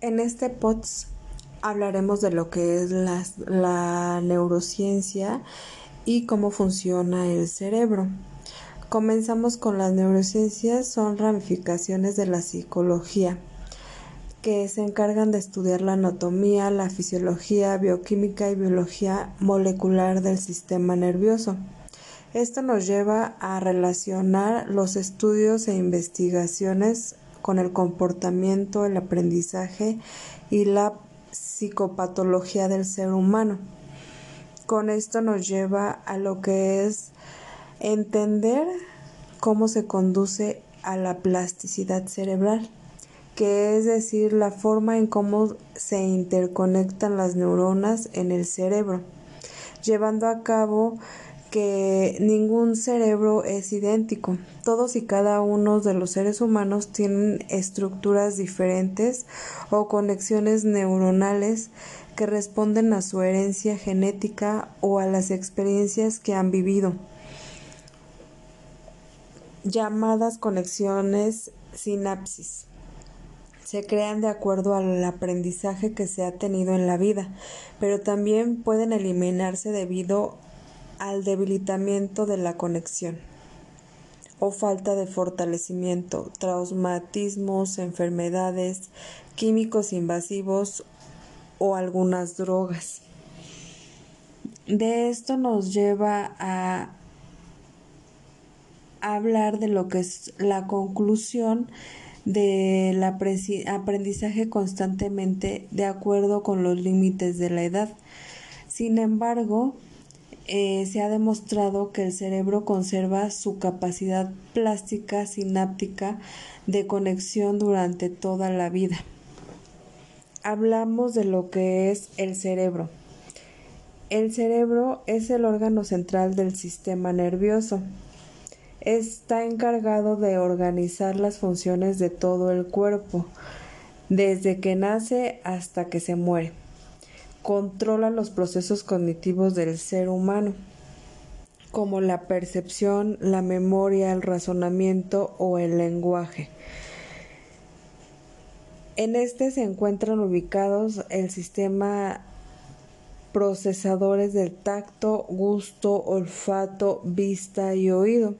En este POTS hablaremos de lo que es la, la neurociencia y cómo funciona el cerebro. Comenzamos con las neurociencias, son ramificaciones de la psicología que se encargan de estudiar la anatomía, la fisiología, bioquímica y biología molecular del sistema nervioso. Esto nos lleva a relacionar los estudios e investigaciones con el comportamiento, el aprendizaje y la psicopatología del ser humano. Con esto nos lleva a lo que es entender cómo se conduce a la plasticidad cerebral que es decir, la forma en cómo se interconectan las neuronas en el cerebro, llevando a cabo que ningún cerebro es idéntico. Todos y cada uno de los seres humanos tienen estructuras diferentes o conexiones neuronales que responden a su herencia genética o a las experiencias que han vivido, llamadas conexiones sinapsis se crean de acuerdo al aprendizaje que se ha tenido en la vida, pero también pueden eliminarse debido al debilitamiento de la conexión o falta de fortalecimiento, traumatismos, enfermedades, químicos invasivos o algunas drogas. De esto nos lleva a hablar de lo que es la conclusión del aprendizaje constantemente de acuerdo con los límites de la edad. Sin embargo, eh, se ha demostrado que el cerebro conserva su capacidad plástica sináptica de conexión durante toda la vida. Hablamos de lo que es el cerebro. El cerebro es el órgano central del sistema nervioso está encargado de organizar las funciones de todo el cuerpo, desde que nace hasta que se muere. Controla los procesos cognitivos del ser humano, como la percepción, la memoria, el razonamiento o el lenguaje. En este se encuentran ubicados el sistema procesadores del tacto, gusto, olfato, vista y oído.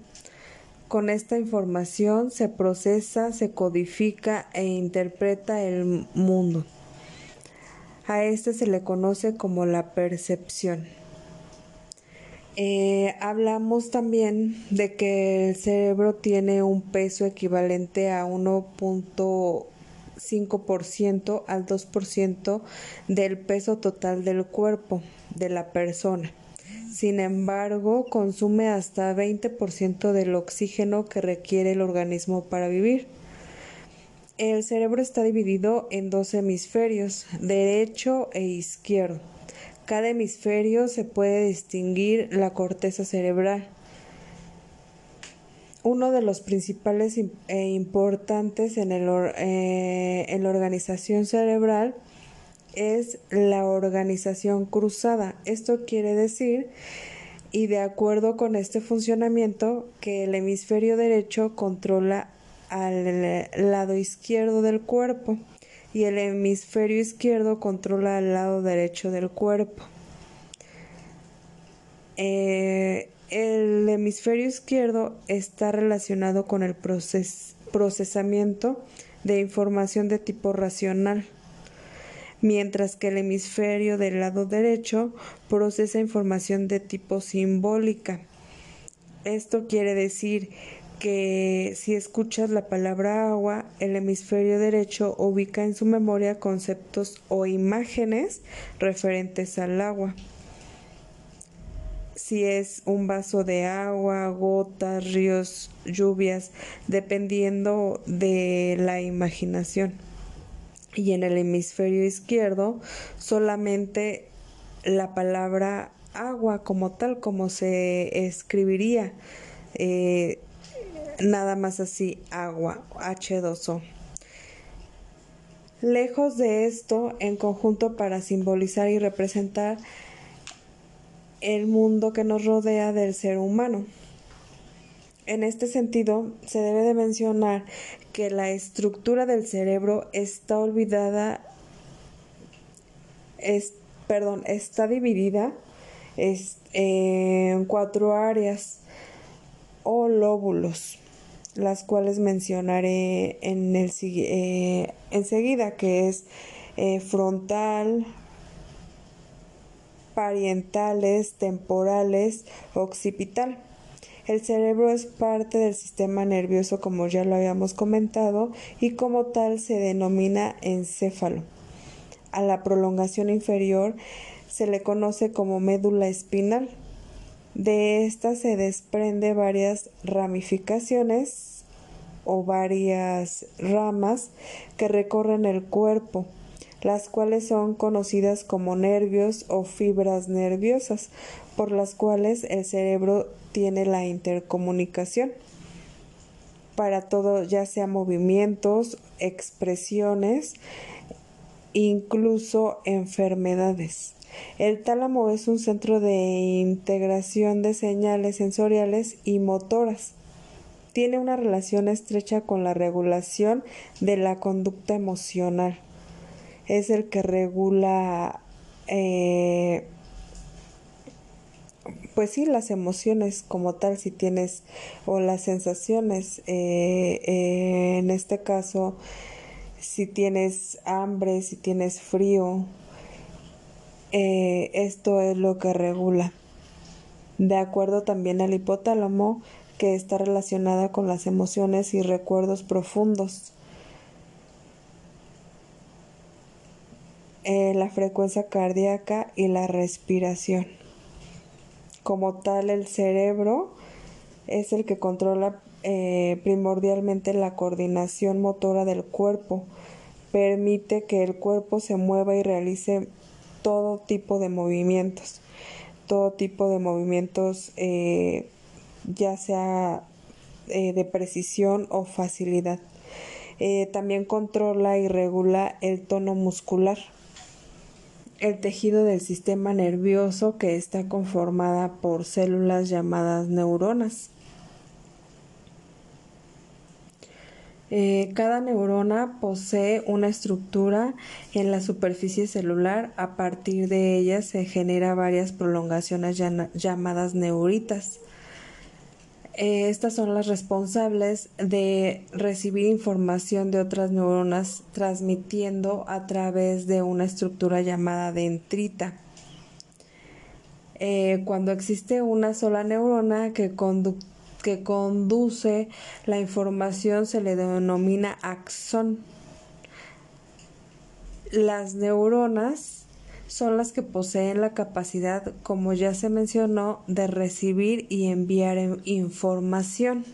Con esta información se procesa, se codifica e interpreta el mundo. A este se le conoce como la percepción. Eh, hablamos también de que el cerebro tiene un peso equivalente a 1.5% al 2% del peso total del cuerpo de la persona. Sin embargo, consume hasta 20% del oxígeno que requiere el organismo para vivir. El cerebro está dividido en dos hemisferios, derecho e izquierdo. Cada hemisferio se puede distinguir la corteza cerebral. Uno de los principales e importantes en, eh, en la organización cerebral es la organización cruzada. Esto quiere decir, y de acuerdo con este funcionamiento, que el hemisferio derecho controla al lado izquierdo del cuerpo y el hemisferio izquierdo controla al lado derecho del cuerpo. Eh, el hemisferio izquierdo está relacionado con el procesamiento de información de tipo racional mientras que el hemisferio del lado derecho procesa información de tipo simbólica. Esto quiere decir que si escuchas la palabra agua, el hemisferio derecho ubica en su memoria conceptos o imágenes referentes al agua. Si es un vaso de agua, gotas, ríos, lluvias, dependiendo de la imaginación y en el hemisferio izquierdo solamente la palabra agua como tal, como se escribiría, eh, nada más así, agua, H2O. Lejos de esto, en conjunto para simbolizar y representar el mundo que nos rodea del ser humano. En este sentido, se debe de mencionar que la estructura del cerebro está olvidada, es, perdón, está dividida en cuatro áreas o lóbulos, las cuales mencionaré en el, eh, enseguida, que es eh, frontal, parientales, temporales, occipital. El cerebro es parte del sistema nervioso como ya lo habíamos comentado y como tal se denomina encéfalo. A la prolongación inferior se le conoce como médula espinal. De esta se desprende varias ramificaciones o varias ramas que recorren el cuerpo las cuales son conocidas como nervios o fibras nerviosas, por las cuales el cerebro tiene la intercomunicación para todo, ya sea movimientos, expresiones, incluso enfermedades. El tálamo es un centro de integración de señales sensoriales y motoras. Tiene una relación estrecha con la regulación de la conducta emocional es el que regula, eh, pues sí, las emociones como tal, si tienes, o las sensaciones, eh, eh, en este caso, si tienes hambre, si tienes frío, esto es lo que regula. De acuerdo también al hipotálamo, que está relacionada con las emociones y recuerdos profundos. Eh, la frecuencia cardíaca y la respiración. Como tal, el cerebro es el que controla eh, primordialmente la coordinación motora del cuerpo, permite que el cuerpo se mueva y realice todo tipo de movimientos, todo tipo de movimientos eh, ya sea de precisión o facilidad. también controla y regula el tono muscular el tejido del sistema nervioso que está conformada por células llamadas neuronas. Eh, cada neurona posee una estructura en la superficie celular. A partir de ella se genera varias prolongaciones llamadas neuritas. Eh, estas son las responsables de recibir información de otras neuronas transmitiendo a través de una estructura llamada dendrita. Eh, cuando existe una sola neurona que, que conduce la información se le denomina axón. Las neuronas son las que poseen la capacidad, como ya se mencionó, de recibir y enviar información.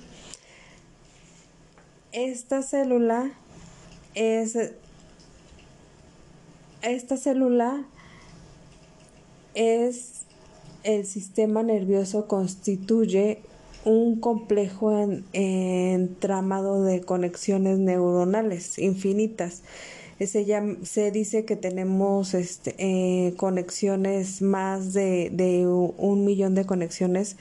Esta célula es esta célula es el sistema nervioso constituye un complejo entramado de conexiones neuronales infinitas se, se dice que tenemos este, eh, conexiones, más de, de, un millón de conexiones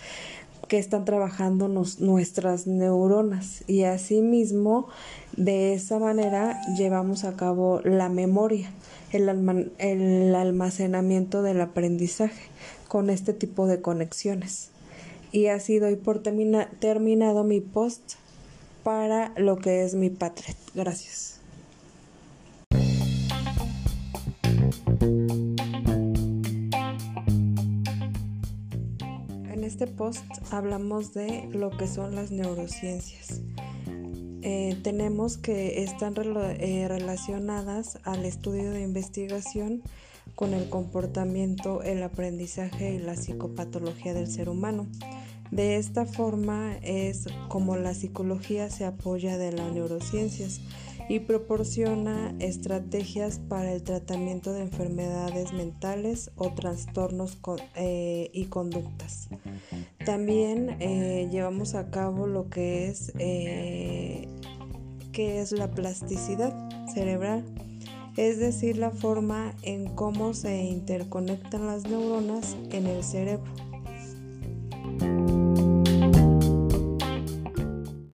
que están trabajando nuestras neuronas y asimismo de esa manera llevamos a cabo la memoria, el, el almacenamiento del aprendizaje con este tipo de conexiones. Y así doy por terminado mi post para lo que es mi Patret. Gracias. En este post hablamos de lo que son las neurociencias. Eh, tenemos que están eh, relacionadas al estudio de investigación con el comportamiento, el aprendizaje y la psicopatología del ser humano. De esta forma es como la psicología se apoya de las neurociencias y proporciona estrategias para el tratamiento de enfermedades mentales o trastornos eh, y conductas. También eh, llevamos a cabo lo que es, eh, que es la plasticidad cerebral, es decir, la forma en cómo se interconectan las neuronas en el cerebro.